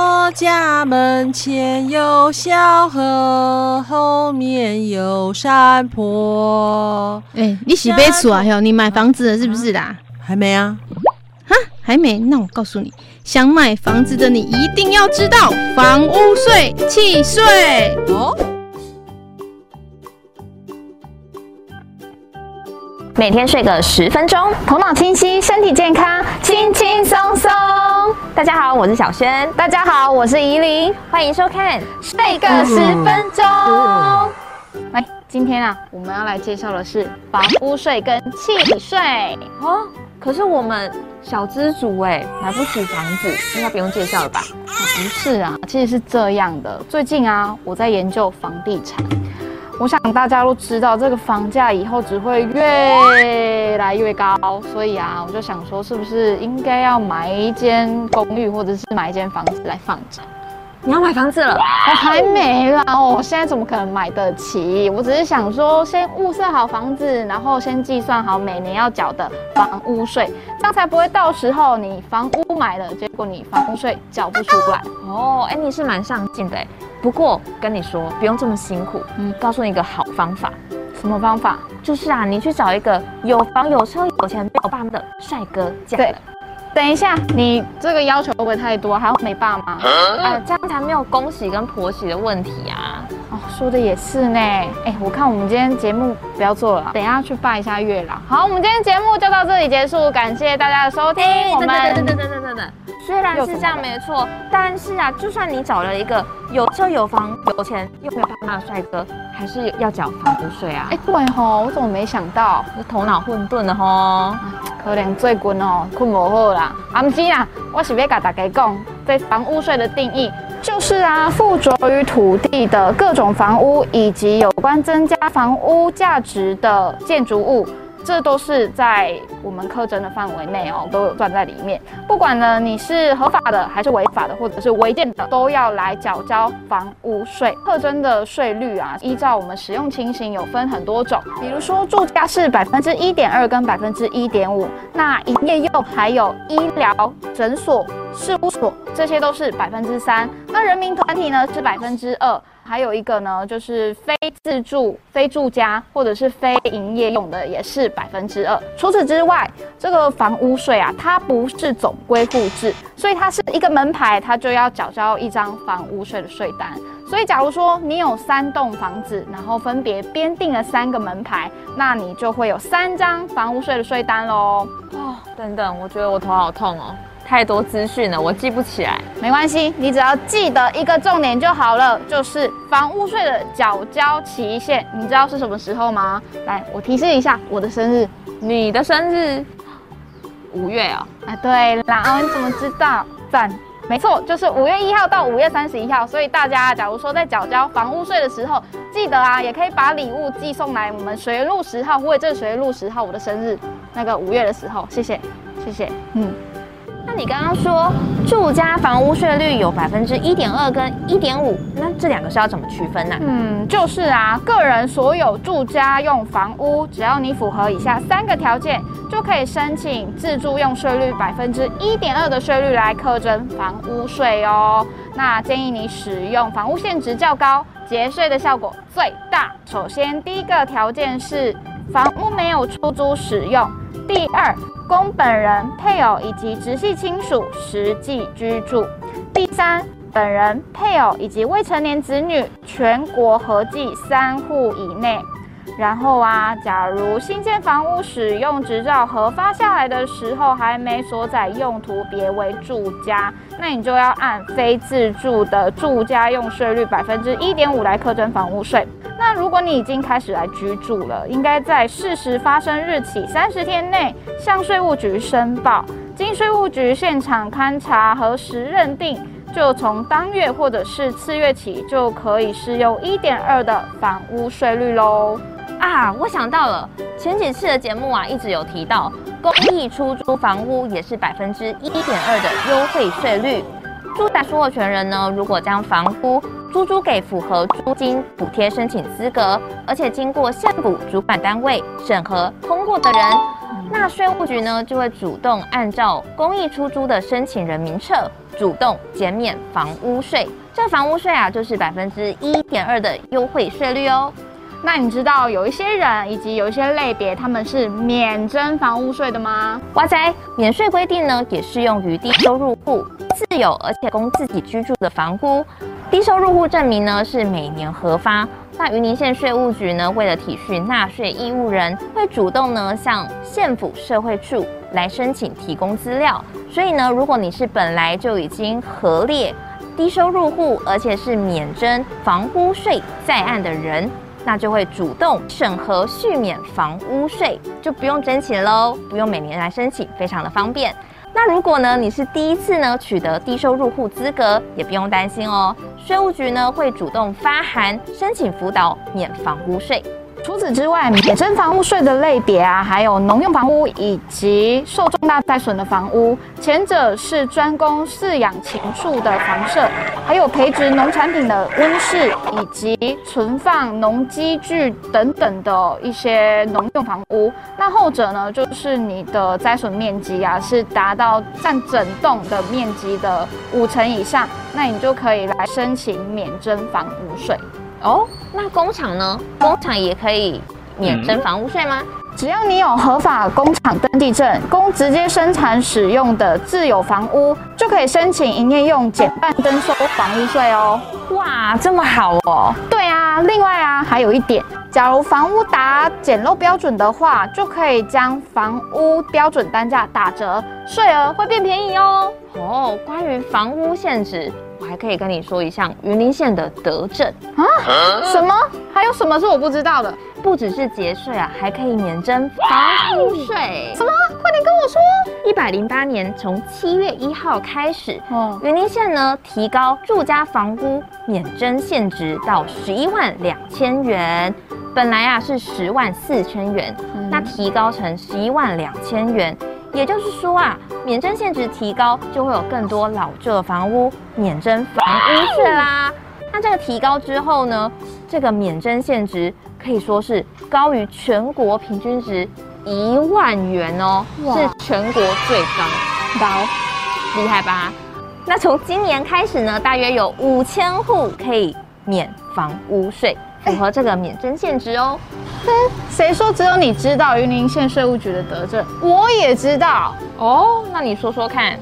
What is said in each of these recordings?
我家门前有小河，后面有山坡。哎、欸，你洗杯厝啊？哟，你买房子了是不是啦？还没啊？哈，还没？那我告诉你，想买房子的你一定要知道房屋税、契税哦。每天睡个十分钟，头脑清晰，身体健康，轻轻松松。大家好，我是小萱。大家好，我是怡琳。欢迎收看《睡个十分钟》。来，今天啊，我们要来介绍的是房屋税跟契税哦。可是我们小资族哎，买不起房子，应该不用介绍了吧？啊，不是啊，其实是这样的。最近啊，我在研究房地产。我想大家都知道，这个房价以后只会越来越高，所以啊，我就想说，是不是应该要买一间公寓，或者是买一间房子来放着？你要买房子了？我还没啦，我现在怎么可能买得起？我只是想说，先物色好房子，然后先计算好每年要缴的房屋税，这样才不会到时候你房屋买了，结果你房屋税缴不出来。哦，哎，你是蛮上进的哎。不过跟你说，不用这么辛苦。嗯，告诉你一个好方法。什么方法？就是啊，你去找一个有房有车有钱没有爸妈的帅哥嫁了。对。等一下，你这个要求会不会太多？还要没爸妈？哎、呃，这样才没有公喜跟婆媳的问题啊。哦，说的也是呢。哎，我看我们今天节目不要做了，等一下去拜一下月老。好，我们今天节目就到这里结束，感谢大家的收听。欸、我们然是这样没错，但是啊，就算你找了一个有车有房有钱又没有爸妈的帅哥，还是要缴房屋税啊。哎，对吼，我怎么没想到？是头脑混沌的吼。可能最近哦，困不好啦。阿唔知啦，我是要跟大家讲，对房屋税的定义就是啊，附着于土地的各种房屋，以及有关增加房屋价值的建筑物。这都是在我们课征的范围内哦，都有算在里面。不管呢你是合法的还是违法的，或者是违建的，都要来缴交房屋税。课征的税率啊，依照我们使用情形有分很多种，比如说住家是百分之一点二跟百分之一点五，那营业用还有医疗诊所、事务所这些都是百分之三，那人民团体呢是百分之二。还有一个呢，就是非自住、非住家或者是非营业用的，也是百分之二。除此之外，这个房屋税啊，它不是总归户制，所以它是一个门牌，它就要缴交一张房屋税的税单。所以，假如说你有三栋房子，然后分别编定了三个门牌，那你就会有三张房屋税的税单喽。哦，等等，我觉得我头好痛哦。太多资讯了，我记不起来。没关系，你只要记得一个重点就好了，就是房屋税的缴交期限。你知道是什么时候吗？来，我提示一下，我的生日，你的生日，五月啊、哦？哎，对啦，哦，你怎么知道？赞，没错，就是五月一号到五月三十一号。所以大家，假如说在缴交房屋税的时候，记得啊，也可以把礼物寄送来我们水源路十号，或者这水源路十号，我的生日，那个五月的时候，谢谢，谢谢，嗯。那你刚刚说住家房屋税率有百分之一点二跟一点五，那这两个是要怎么区分呢？嗯，就是啊，个人所有住家用房屋，只要你符合以下三个条件，就可以申请自住用税率百分之一点二的税率来课征房屋税哦。那建议你使用房屋现值较高，节税的效果最大。首先，第一个条件是房屋没有出租使用；第二，供本人、配偶以及直系亲属实际居住。第三，本人、配偶以及未成年子女全国合计三户以内。然后啊，假如新建房屋使用执照核发下来的时候还没所载用途别为住家，那你就要按非自住的住家用税率百分之一点五来课征房屋税。那如果你已经开始来居住了，应该在事实发生日起三十天内向税务局申报，经税务局现场勘查核实认定就从当月或者是次月起就可以适用一点二的房屋税率喽。啊，我想到了，前几次的节目啊，一直有提到公益出租房屋也是百分之一点二的优惠税率。住宅所有权人呢，如果将房屋租租给符合租金补贴申请资格，而且经过县府主管单位审核通过的人，那税务局呢就会主动按照公益出租的申请人名册，主动减免房屋税。这房屋税啊，就是百分之一点二的优惠税率哦。那你知道有一些人以及有一些类别，他们是免征房屋税的吗？哇塞，免税规定呢也适用于低收入户、自有而且供自己居住的房屋。低收入户证明呢是每年核发。那云林县税务局呢，为了体恤纳税义务人，会主动呢向县府社会处来申请提供资料。所以呢，如果你是本来就已经核列低收入户，而且是免征房屋税在案的人，那就会主动审核续免房屋税，就不用征钱喽，不用每年来申请，非常的方便。那如果呢，你是第一次呢取得低收入户资格，也不用担心哦，税务局呢会主动发函申请辅导免房屋税。除此之外，免征房屋税的类别啊，还有农用房屋以及受重大灾损的房屋。前者是专供饲养禽畜的房舍，还有培植农产品的温室，以及存放农机具等等的一些农用房屋。那后者呢，就是你的灾损面积啊，是达到占整栋的面积的五成以上，那你就可以来申请免征房屋税。哦，那工厂呢？工厂也可以免征房屋税吗？只要你有合法工厂登记证，供直接生产使用的自有房屋，就可以申请营业用减半征收房屋税哦。哇，这么好哦！对啊，另外啊，还有一点，假如房屋达简陋标准的话，就可以将房屋标准单价打折，税额会变便宜哦。哦，关于房屋限值。我还可以跟你说一项云林县的德政啊？什么？还有什么是我不知道的？不只是节税啊，还可以免征房屋税。什么？快点跟我说！一百零八年从七月一号开始，哦，云林县呢提高住家房屋免征限值到十一万两千元，本来啊是十万四千元，嗯，那提高成十一万两千元。也就是说啊，免征限值提高，就会有更多老旧房屋免征房屋税啦。那这个提高之后呢，这个免征限值可以说是高于全国平均值一万元哦，是全国最高，高，厉害吧？那从今年开始呢，大约有五千户可以免房屋税，符合这个免征限值哦。哼，谁说只有你知道云林县税务局的德政？我也知道哦。那你说说看。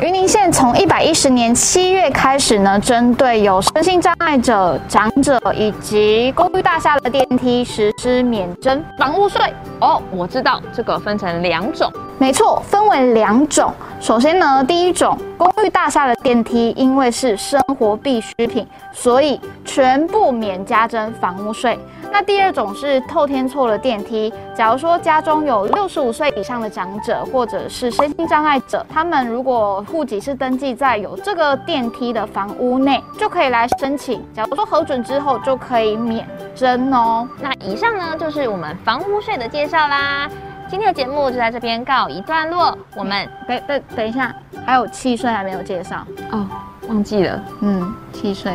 云林县从一百一十年七月开始呢，针对有身心障碍者、长者以及公寓大厦的电梯实施免征房屋税。哦，我知道这个分成两种。没错，分为两种。首先呢，第一种，公寓大厦的电梯因为是生活必需品，所以全部免加征房屋税。那第二种是透天厝的电梯，假如说家中有六十五岁以上的长者，或者是身心障碍者，他们如果户籍是登记在有这个电梯的房屋内，就可以来申请。假如说核准之后，就可以免征哦。那以上呢，就是我们房屋税的介绍啦。今天的节目就在这边告一段落。我们等等等一下，还有契税还没有介绍哦，忘记了。嗯，契税。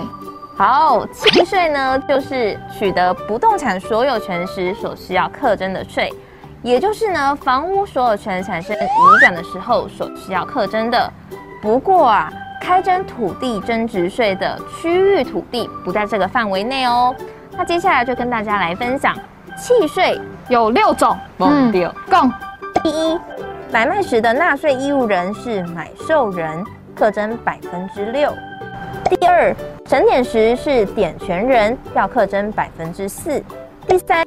好，契税呢，就是取得不动产所有权时所需要课征的税，也就是呢，房屋所有权产生移转的时候所需要课征的。不过啊，开征土地增值税的区域土地不在这个范围内哦。那接下来就跟大家来分享，契税有六种，嗯，六共。第一，买卖时的纳税义务人是买受人，课征百分之六。第二，承点时是点权人，要课征百分之四。第三，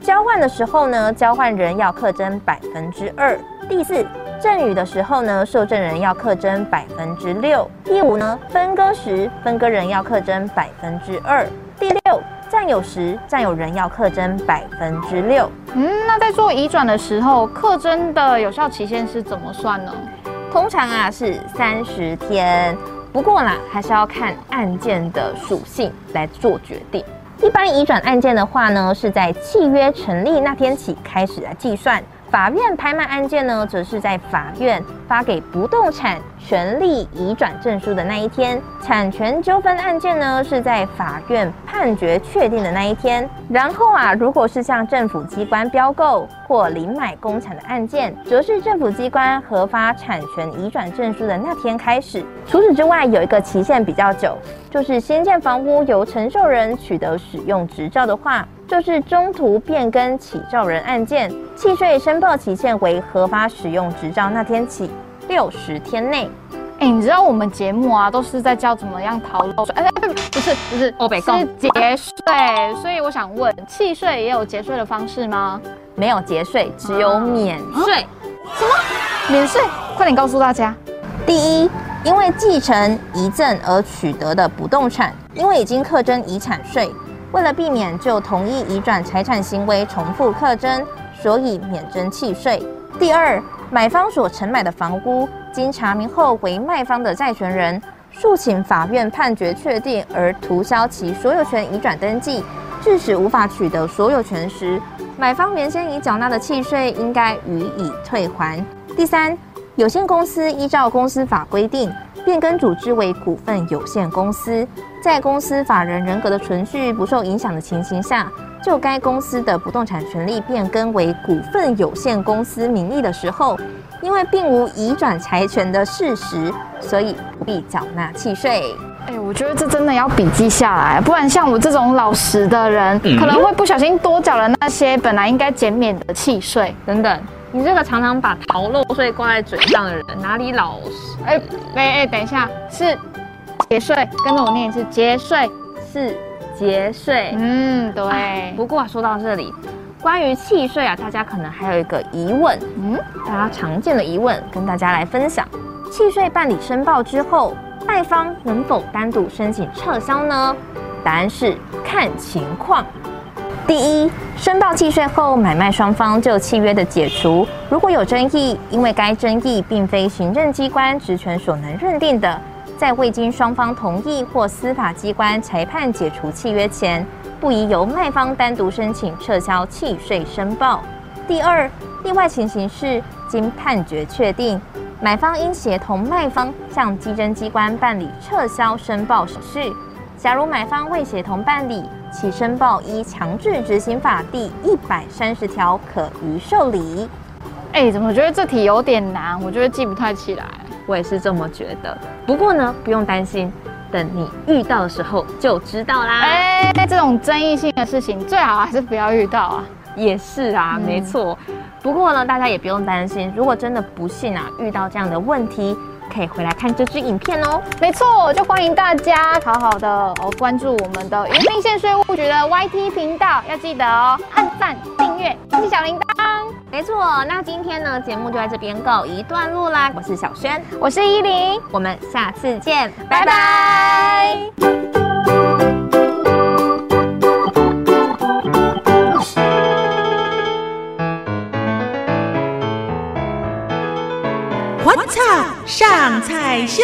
交换的时候呢，交换人要课征百分之二。第四，赠与的时候呢，受赠人要课征百分之六。第五呢，分割时分割人要课征百分之二。第六，占有时占有人要课征百分之六。嗯，那在做移转的时候，课征的有效期限是怎么算呢？通常啊是三十天。不过啦，还是要看案件的属性来做决定。一般移转案件的话呢，是在契约成立那天起开始来计算。法院拍卖案件呢，则是在法院发给不动产权利移转证书的那一天；产权纠纷案件呢，是在法院判决确定的那一天。然后啊，如果是向政府机关标购或领买公产的案件，则是政府机关核发产权移转证书的那天开始。除此之外，有一个期限比较久，就是新建房屋由承受人取得使用执照的话。就是中途变更起照人案件，契税申报期限为合法使用执照那天起六十天内。哎、欸，你知道我们节目啊，都是在教怎么样逃漏税？哎、欸，不是不是，哦，是节税。所以我想问，契税也有节税的方式吗？没有节税，只有免税。什么？免税？快点告诉大家。第一，因为继承、遗赠而取得的不动产，因为已经课征遗产税。为了避免就同一移转财产行为重复课征，所以免征契税。第二，买方所承买的房屋，经查明后为卖方的债权人，诉请法院判决确定而涂销其所有权移转登记，致使无法取得所有权时，买方原先已缴纳的契税应该予以退还。第三，有限公司依照公司法规定，变更组织为股份有限公司。在公司法人人格的存续不受影响的情形下，就该公司的不动产权利变更为股份有限公司名义的时候，因为并无移转财权的事实，所以不必缴纳契税。哎，我觉得这真的要笔记下来，不然像我这种老实的人，可能会不小心多缴了那些本来应该减免的契税等等。你这个常常把逃漏税挂在嘴上的人，哪里老实？哎哎哎，等一下，是。节税，跟着我念一次，节税是节税。嗯，对。啊、不过、啊、说到这里，关于契税啊，大家可能还有一个疑问，嗯，大家常见的疑问，跟大家来分享。契税办理申报之后，卖方能否单独申请撤销呢？答案是看情况。第一，申报契税后，买卖双方就契约的解除，如果有争议，因为该争议并非行政机关职权所能认定的。在未经双方同意或司法机关裁判解除契约前，不宜由卖方单独申请撤销契税申报。第二，例外情形是经判决确定，买方应协同卖方向稽征机关办理撤销申报手续。假如买方未协同办理，其申报依强制执行法第一百三十条可予受理。哎，怎么觉得这题有点难？我觉得记不太起来。我也是这么觉得，不过呢，不用担心，等你遇到的时候就知道啦。哎，这种争议性的事情，最好还是不要遇到啊。也是啊，嗯、没错。不过呢，大家也不用担心，如果真的不幸啊遇到这样的问题，可以回来看这支影片哦。没错，就欢迎大家好好的哦关注我们的云林县税务局的 YT 频道，要记得哦按赞、订阅、开启小铃铛。没错，那今天呢节目就在这边告一段落啦。我是小萱，我是依琳，我们下次见，拜拜。What's up？上菜秀，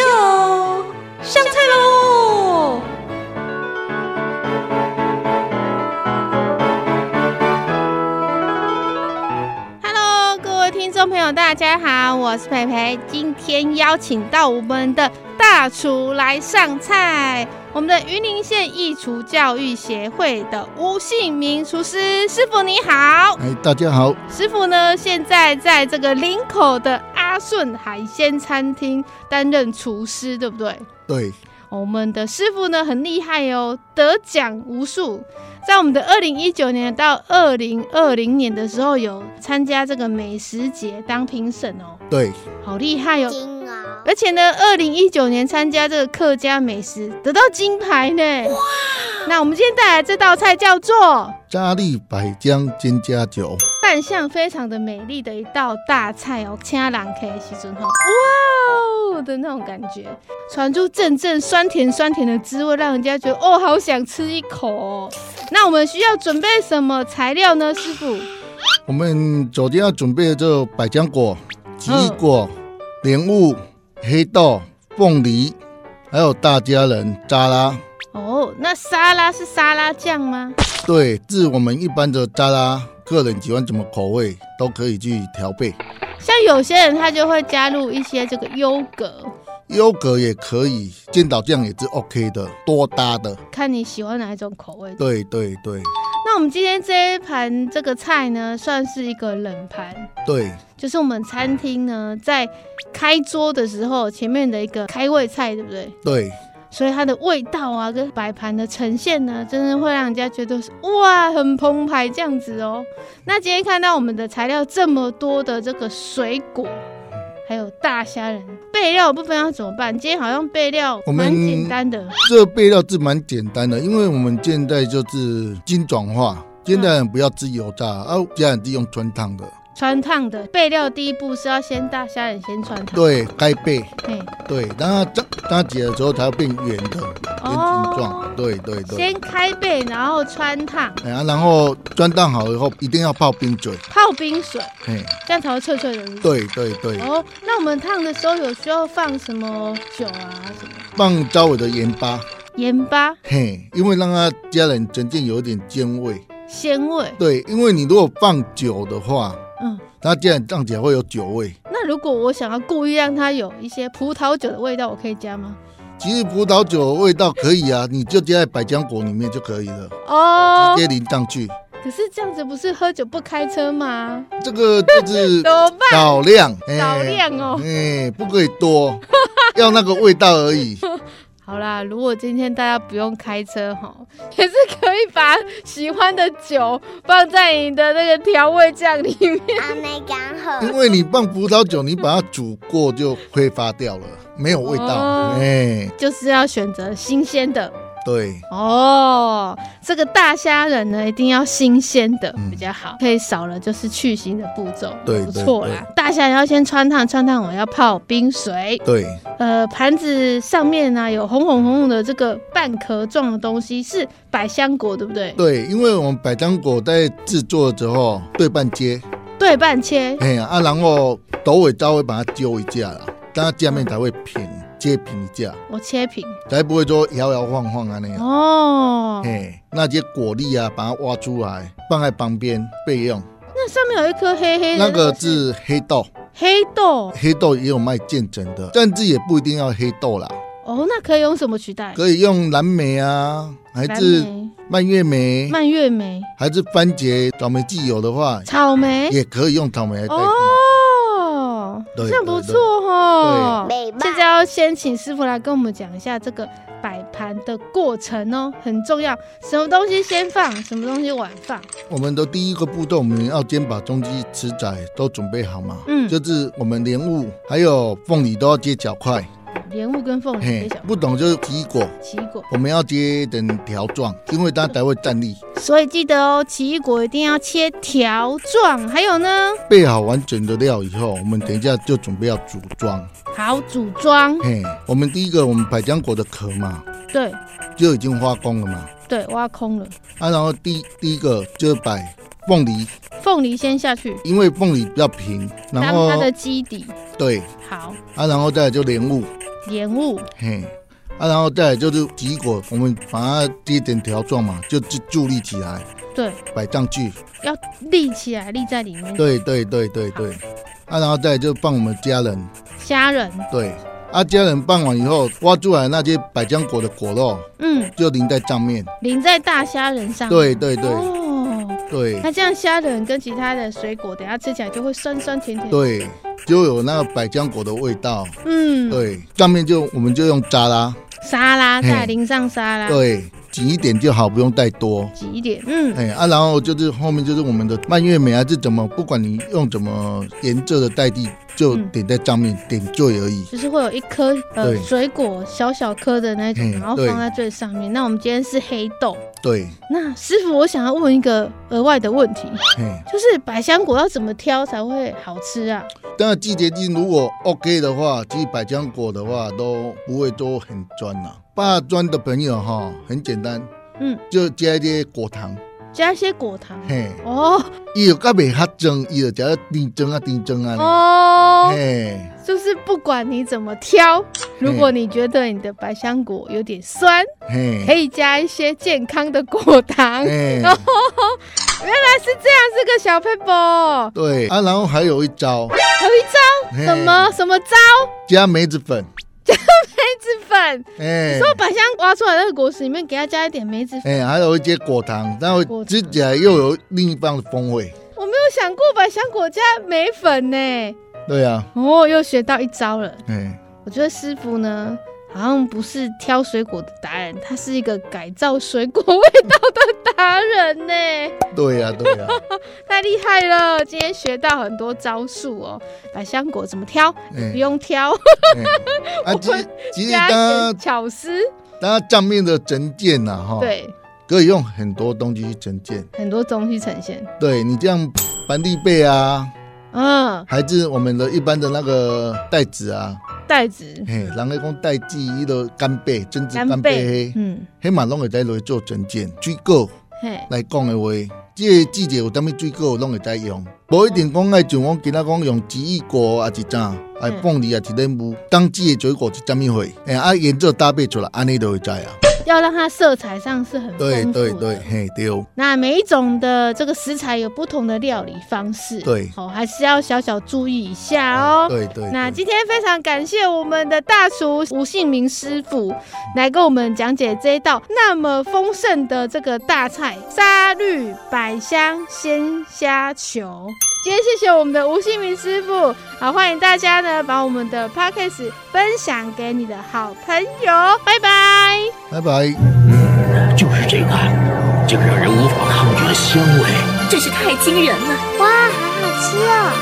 友，大家好，我是培培。今天邀请到我们的大厨来上菜，我们的云林县义厨教育协会的吴姓明厨师师傅，你好。哎，大家好。师傅呢，现在在这个林口的阿顺海鲜餐厅担任厨师，对不对？对。我们的师傅呢，很厉害哦，得奖无数。在我们的二零一九年到二零二零年的时候，有参加这个美食节当评审哦。对，好厉害哦！而且呢，二零一九年参加这个客家美食，得到金牌呢。哇！那我们今天带来这道菜叫做嘉义百江金家酒，扮相非常的美丽的一道大菜哦，请人客的时阵哈，哇哦的那种感觉，传出阵阵酸甜酸甜的滋味，让人家觉得哦，好想吃一口哦。那我们需要准备什么材料呢，师傅？我们昨天要准备这百香果、奇异果、莲雾、黑豆、凤梨、还有大家人沙拉。哦，那沙拉是沙拉酱吗？对，是我们一般的沙拉，个人喜欢怎么口味都可以去调配。像有些人他就会加入一些这个优格，优格也可以，见岛酱也是 OK 的，多搭的，看你喜欢哪一种口味。对对对。那我们今天这一盘这个菜呢，算是一个冷盘。对，就是我们餐厅呢在开桌的时候前面的一个开胃菜，对不对？对。所以它的味道啊，跟摆盘的呈现呢，真的会让人家觉得是哇，很澎湃这样子哦。那今天看到我们的材料这么多的这个水果，还有大虾仁，备料部分要怎么办？今天好像备料蛮简单的。这个备料是蛮简单的，因为我们现在就是精转化，现在不要吃油炸，啊，家人是用汆烫的。汆烫的备料第一步是要先大虾仁先穿烫，对，该备，嘿对，然后炸炸解的时候才会变圆的圆形状，对对对。先开背，然后穿烫，哎呀，然后穿烫好以后一定要泡冰水，泡冰水，嘿，这样才会脆脆的。对对对。哦，那我们烫的时候有需要放什么酒啊什么？放稍微的盐巴，盐巴，嘿，因为让它家人呈现有一点鲜味，鲜味。对，因为你如果放酒的话。嗯，它这样酱起来会有酒味。那如果我想要故意让它有一些葡萄酒的味道，我可以加吗？其实葡萄酒的味道可以啊，你就加在百香果里面就可以了。哦，直接淋上去。可是这样子不是喝酒不开车吗？这个就是 少量，少量哦，哎，不可以多，要那个味道而已。好啦，如果今天大家不用开车哈，也是可以把喜欢的酒放在你的那个调味酱里面。因为你放葡萄酒，你把它煮过就挥发掉了，没有味道。哎、哦，就是要选择新鲜的。对哦，这个大虾仁呢，一定要新鲜的比较好，嗯、可以少了就是去腥的步骤，对，不错啦。大虾仁要先穿烫，穿烫我要泡冰水。对，呃，盘子上面呢、啊、有红红红红的这个半壳状的东西，是百香果，对不对？对，因为我们百香果在制作的时候对半切，对半切，哎呀啊，然后斗尾稍微把它揪一下啦，它下面才会平。切平一下，我切平，才不会说摇摇晃晃啊那样。哦，嘿，那些果粒啊，把它挖出来放在旁边备用。那上面有一颗黑黑的，那个是黑豆。黑豆，黑豆也有卖渐层的，但是也不一定要黑豆啦。哦，那可以用什么取代？可以用蓝莓啊，还是蔓越莓？蔓越莓，还是番茄、草莓既有的话，草莓也可以用草莓来代替。这样不错哦。现在要先请师傅来跟我们讲一下这个摆盘的过程哦，很重要。什么东西先放，什么东西晚放？我们的第一个步骤，我们要先把中鸡、吃仔都准备好嘛。嗯，就是我们莲雾还有凤梨都要切小块。莲雾跟凤梨。不懂就是奇异果。奇异果。我们要切成条状，因为它才会站立。所以记得哦，奇异果一定要切条状。还有呢？备好完整的料以后，我们等一下就准备要组装。好，组装。嘿，我们第一个，我们百香果的壳嘛，对，就已经挖空了嘛。对，挖空了。啊，然后第第一个就是摆凤梨。凤梨先下去，因为凤梨比较平，然后它的基底。对。好。啊，然后再来就莲雾。莲雾。嘿。啊，然后再来就是奇异果，我们把它切点条状嘛，就就伫立起来。对。摆上去。要立起来，立在里面。对对对对对。啊，然后再来就放我们家人。虾仁。对。啊，家人放完以后，挖出来那些百香果的果肉，嗯，就淋在上面。淋在大虾仁上面。对对对。哦。对。那这样虾仁跟其他的水果，等下吃起来就会酸酸甜甜。对。就有那个百香果的味道。嗯。对。上面就我们就用沙拉。沙拉再淋上沙拉。对。挤一点就好，不用太多。挤一点，嗯，哎啊，然后就是后面就是我们的蔓越莓啊是怎么，不管你用怎么颜色的代替，就点在上面、嗯、点缀而已。就是会有一颗呃水果小小颗的那种，然后放在最上面。那我们今天是黑豆。对。那师傅，我想要问一个额外的问题，就是百香果要怎么挑才会好吃啊？当然季节性如果 OK 的话，其实百香果的话都不会都很酸呐。怕酸的朋友哈，很简单，嗯，就加一些果糖，加一些果糖。嘿，哦，伊有较袂较蒸，伊就加甜蒸啊甜蒸啊。哦，嘿，就是不管你怎么挑，如果你觉得你的百香果有点酸，嘿，可以加一些健康的果糖。嘿，哦，原来是这样，是个小撇步。对啊，然后还有一招，有一招什么什么招？加梅子粉。加梅子粉，哎、欸，说百香挖出来那个果实里面给它加一点梅子粉，哎、欸，还有一些果糖，然后吃起来又有另一番的风味。我没有想过百香果加梅粉呢。对啊，哦，又学到一招了。哎、欸，我觉得师傅呢。好像不是挑水果的达人，他是一个改造水果味道的达人呢。对呀、啊，对呀、啊，太厉害了！今天学到很多招数哦。百香果怎么挑？欸、不用挑。啊，其实其实它巧思，它酱面的整件呐，哈，对，可以用很多东西去呈现，很多东西呈现。对你这样板栗贝啊，嗯，还是我们的一般的那个袋子啊。袋子，嘿，人家讲袋子，伊个干贝，真子干贝，嗯，迄嘛拢会在落做整件水果，嘿，来讲的话，这个季节有啥物水果拢会在用，无一定讲爱像我今仔讲用奇异果啊，是怎，哎，凤梨啊，是莲雾，当季的水果是啥物货，哎，啊，颜色搭配出来，安尼都会知啊。要让它色彩上是很丰富的。对对对，嘿丢。那每一种的这个食材有不同的料理方式，对，哦，还是要小小注意一下哦。对对。那今天非常感谢我们的大厨吴姓明师傅来跟我们讲解这一道那么丰盛的这个大菜——沙律百香鲜虾球。今天谢谢我们的吴姓明师傅，好，欢迎大家呢把我们的 podcast 分享给你的好朋友，拜拜，拜拜。嗯，就是这个，这个让人无法抗拒的香味，真是太惊人了！哇，好好吃啊！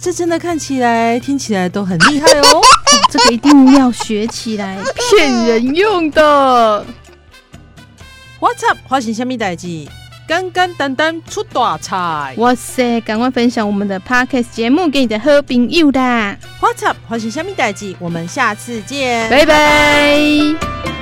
这真的看起来、听起来都很厉害哦！这个一定要学起来，骗人用的。What's up？发生什么代志？简简单单出大菜！哇塞，赶快分享我们的 Podcast 节目给你的好朋友啦！What's up？发生什么代志？我们下次见，拜拜。